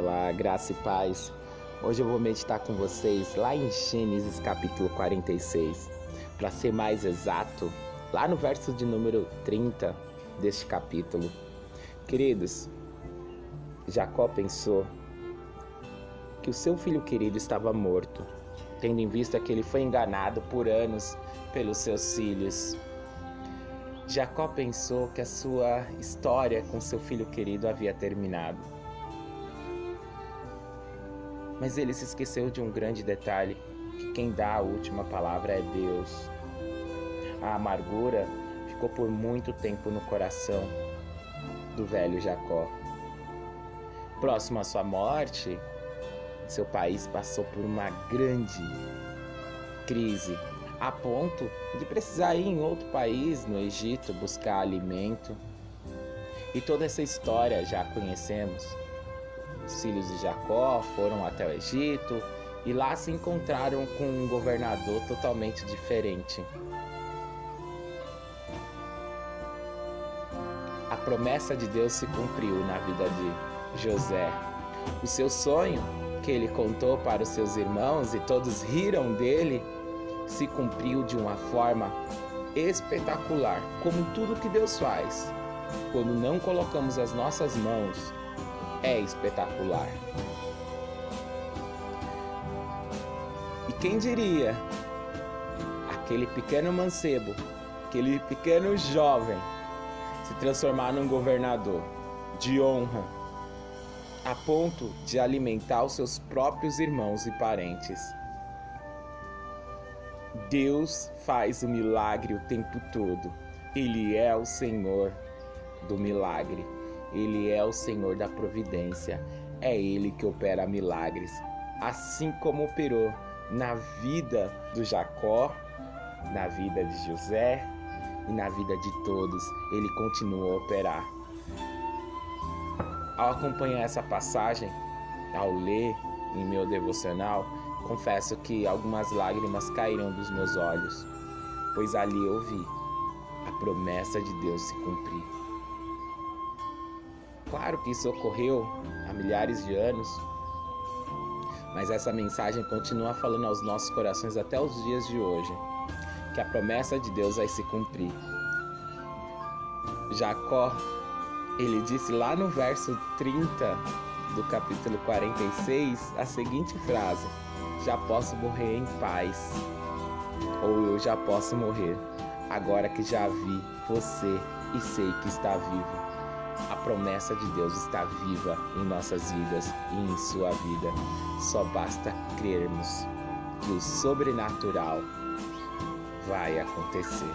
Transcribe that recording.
Olá, graça e paz. Hoje eu vou meditar com vocês lá em Gênesis capítulo 46. Para ser mais exato, lá no verso de número 30 deste capítulo. Queridos, Jacó pensou que o seu filho querido estava morto, tendo em vista que ele foi enganado por anos pelos seus filhos. Jacó pensou que a sua história com seu filho querido havia terminado. Mas ele se esqueceu de um grande detalhe: que quem dá a última palavra é Deus. A amargura ficou por muito tempo no coração do velho Jacó. Próximo à sua morte, seu país passou por uma grande crise, a ponto de precisar ir em outro país, no Egito, buscar alimento. E toda essa história já conhecemos. Os filhos de Jacó foram até o Egito e lá se encontraram com um governador totalmente diferente. A promessa de Deus se cumpriu na vida de José. O seu sonho, que ele contou para os seus irmãos e todos riram dele, se cumpriu de uma forma espetacular, como tudo que Deus faz. Quando não colocamos as nossas mãos é espetacular. E quem diria aquele pequeno mancebo, aquele pequeno jovem se transformar num governador de honra, a ponto de alimentar os seus próprios irmãos e parentes. Deus faz o milagre o tempo todo. Ele é o Senhor do milagre. Ele é o Senhor da providência. É Ele que opera milagres. Assim como operou na vida do Jacó, na vida de José e na vida de todos, Ele continua a operar. Ao acompanhar essa passagem, ao ler em meu devocional, confesso que algumas lágrimas caíram dos meus olhos, pois ali eu vi a promessa de Deus se cumprir. Claro que isso ocorreu há milhares de anos, mas essa mensagem continua falando aos nossos corações até os dias de hoje, que a promessa de Deus vai se cumprir. Jacó, ele disse lá no verso 30 do capítulo 46 a seguinte frase: Já posso morrer em paz, ou eu já posso morrer, agora que já vi você e sei que está vivo a promessa de Deus está viva em nossas vidas e em sua vida. Só basta crermos que o sobrenatural vai acontecer.